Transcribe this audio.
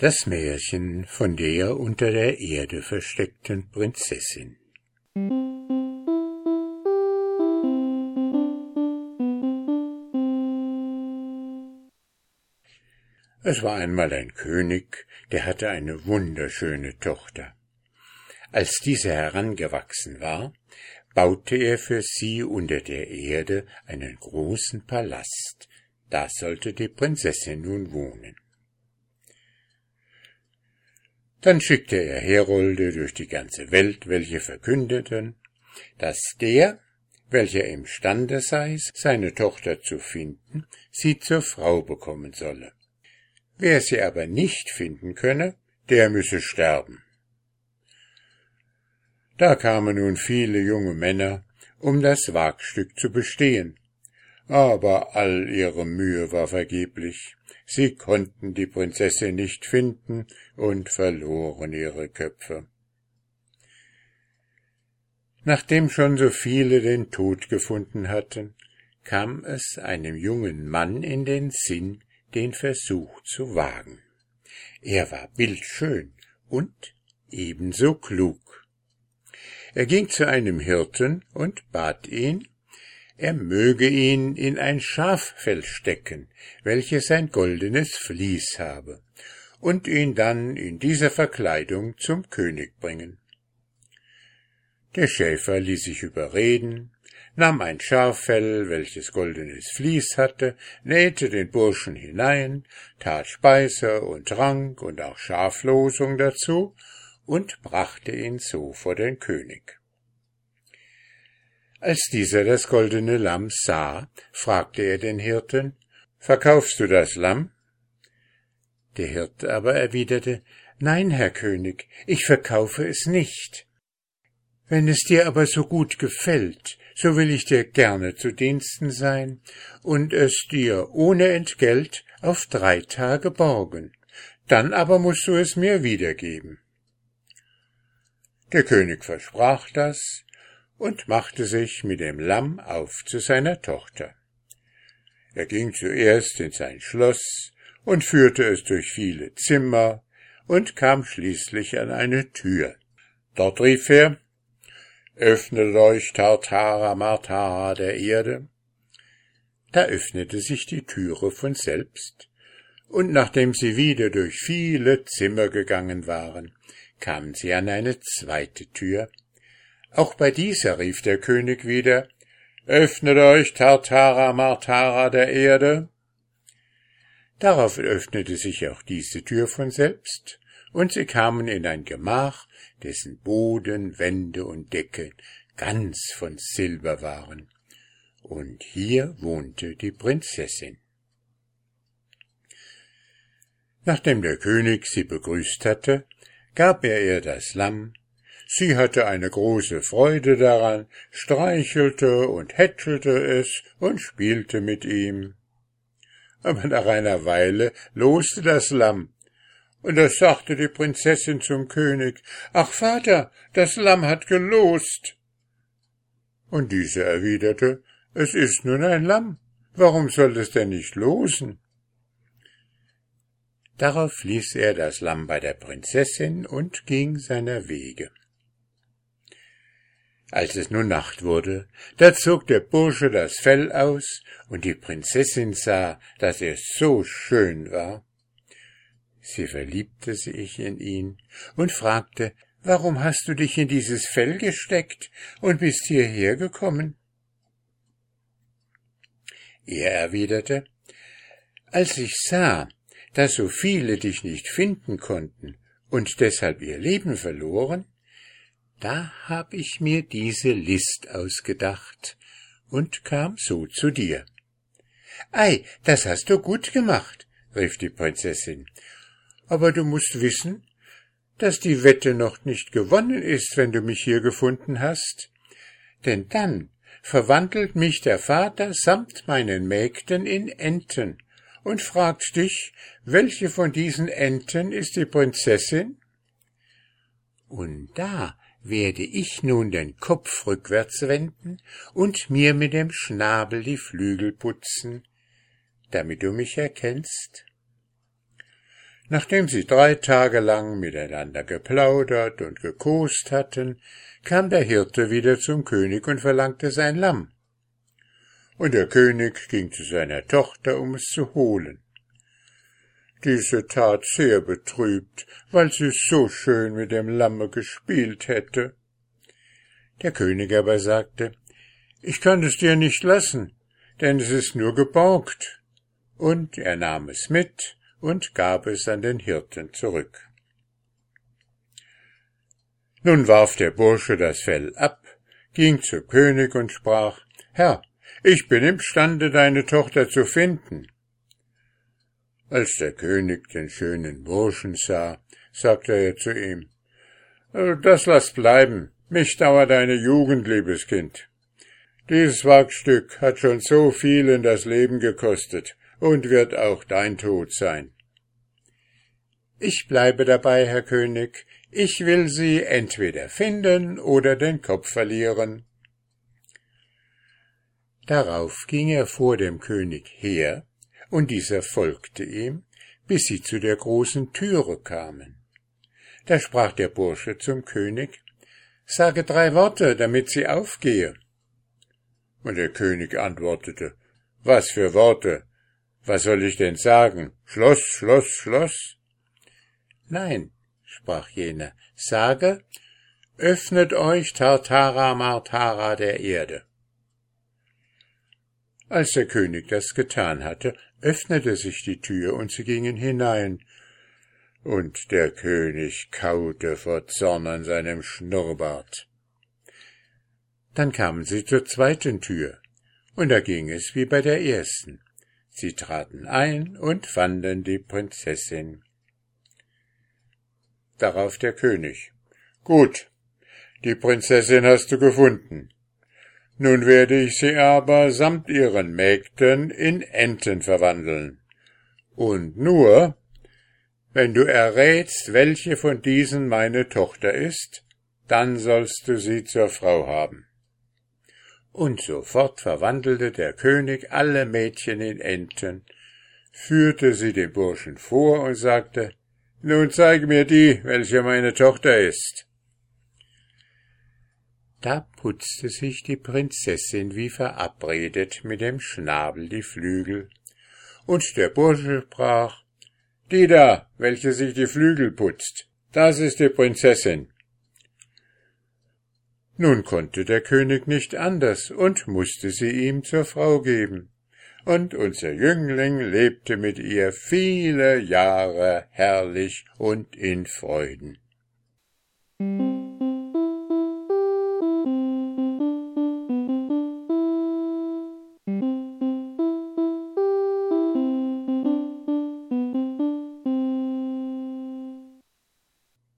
Das Märchen von der unter der Erde versteckten Prinzessin. Es war einmal ein König, der hatte eine wunderschöne Tochter. Als diese herangewachsen war, baute er für sie unter der Erde einen großen Palast, da sollte die Prinzessin nun wohnen. Dann schickte er Herolde durch die ganze Welt, welche verkündeten, dass der, welcher imstande sei, seine Tochter zu finden, sie zur Frau bekommen solle. Wer sie aber nicht finden könne, der müsse sterben. Da kamen nun viele junge Männer, um das Wagstück zu bestehen, aber all ihre Mühe war vergeblich. Sie konnten die Prinzessin nicht finden und verloren ihre Köpfe. Nachdem schon so viele den Tod gefunden hatten, kam es einem jungen Mann in den Sinn, den Versuch zu wagen. Er war bildschön und ebenso klug. Er ging zu einem Hirten und bat ihn, er möge ihn in ein Schaffell stecken, welches ein goldenes Vlies habe, und ihn dann in dieser Verkleidung zum König bringen. Der Schäfer ließ sich überreden, nahm ein Schaffell, welches goldenes Vlies hatte, nähte den Burschen hinein, tat Speise und Trank und auch Schaflosung dazu und brachte ihn so vor den König. Als dieser das goldene Lamm sah, fragte er den Hirten, Verkaufst du das Lamm? Der Hirte aber erwiderte, Nein, Herr König, ich verkaufe es nicht. Wenn es dir aber so gut gefällt, so will ich dir gerne zu Diensten sein und es dir ohne Entgelt auf drei Tage borgen. Dann aber musst du es mir wiedergeben. Der König versprach das, und machte sich mit dem Lamm auf zu seiner Tochter. Er ging zuerst in sein Schloss und führte es durch viele Zimmer und kam schließlich an eine Tür. Dort rief er, Öffnet euch, Tartara Martara der Erde. Da öffnete sich die Türe von selbst, und nachdem sie wieder durch viele Zimmer gegangen waren, kamen sie an eine zweite Tür, auch bei dieser rief der König wieder, Öffnet euch, Tartara Martara der Erde. Darauf öffnete sich auch diese Tür von selbst, und sie kamen in ein Gemach, dessen Boden, Wände und Decke ganz von Silber waren. Und hier wohnte die Prinzessin. Nachdem der König sie begrüßt hatte, gab er ihr das Lamm, Sie hatte eine große Freude daran, streichelte und hätschelte es und spielte mit ihm. Aber nach einer Weile loste das Lamm, und da sagte die Prinzessin zum König, Ach Vater, das Lamm hat gelost. Und dieser erwiderte, Es ist nun ein Lamm, warum soll es denn nicht losen? Darauf ließ er das Lamm bei der Prinzessin und ging seiner Wege. Als es nun Nacht wurde, da zog der Bursche das Fell aus, und die Prinzessin sah, dass er so schön war. Sie verliebte sich in ihn und fragte, Warum hast du dich in dieses Fell gesteckt und bist hierher gekommen? Er erwiderte, Als ich sah, dass so viele dich nicht finden konnten und deshalb ihr Leben verloren, da hab ich mir diese List ausgedacht und kam so zu dir. Ei, das hast du gut gemacht, rief die Prinzessin. Aber du musst wissen, dass die Wette noch nicht gewonnen ist, wenn du mich hier gefunden hast. Denn dann verwandelt mich der Vater samt meinen Mägden in Enten und fragt dich, welche von diesen Enten ist die Prinzessin? Und da werde ich nun den Kopf rückwärts wenden und mir mit dem Schnabel die Flügel putzen, damit du mich erkennst. Nachdem sie drei Tage lang miteinander geplaudert und gekost hatten, kam der Hirte wieder zum König und verlangte sein Lamm. Und der König ging zu seiner Tochter, um es zu holen. Diese tat sehr betrübt, weil sie so schön mit dem Lamme gespielt hätte. Der König aber sagte, ich kann es dir nicht lassen, denn es ist nur geborgt. Und er nahm es mit und gab es an den Hirten zurück. Nun warf der Bursche das Fell ab, ging zu König und sprach, Herr, ich bin imstande, deine Tochter zu finden. Als der König den schönen Burschen sah, sagte er zu ihm, äh, Das lass bleiben, mich dauert deine Jugend, liebes Kind. Dieses Wagstück hat schon so viel in das Leben gekostet und wird auch dein Tod sein. Ich bleibe dabei, Herr König, ich will sie entweder finden oder den Kopf verlieren. Darauf ging er vor dem König her, und dieser folgte ihm, bis sie zu der großen Türe kamen. Da sprach der Bursche zum König, Sage drei Worte, damit sie aufgehe. Und der König antwortete, Was für Worte? Was soll ich denn sagen? Schloss, Schloss, Schloss? Nein, sprach jener, sage, öffnet euch Tartara Martara der Erde. Als der König das getan hatte, öffnete sich die Tür und sie gingen hinein, und der König kaute vor Zorn an seinem Schnurrbart. Dann kamen sie zur zweiten Tür, und da ging es wie bei der ersten. Sie traten ein und fanden die Prinzessin. Darauf der König. Gut, die Prinzessin hast du gefunden. Nun werde ich sie aber samt ihren Mägden in Enten verwandeln. Und nur, wenn du errätst, welche von diesen meine Tochter ist, dann sollst du sie zur Frau haben. Und sofort verwandelte der König alle Mädchen in Enten, führte sie dem Burschen vor und sagte, Nun zeige mir die, welche meine Tochter ist. Da putzte sich die Prinzessin wie verabredet mit dem Schnabel die Flügel, und der Bursche sprach Die da, welche sich die Flügel putzt, das ist die Prinzessin. Nun konnte der König nicht anders und musste sie ihm zur Frau geben, und unser Jüngling lebte mit ihr viele Jahre herrlich und in Freuden.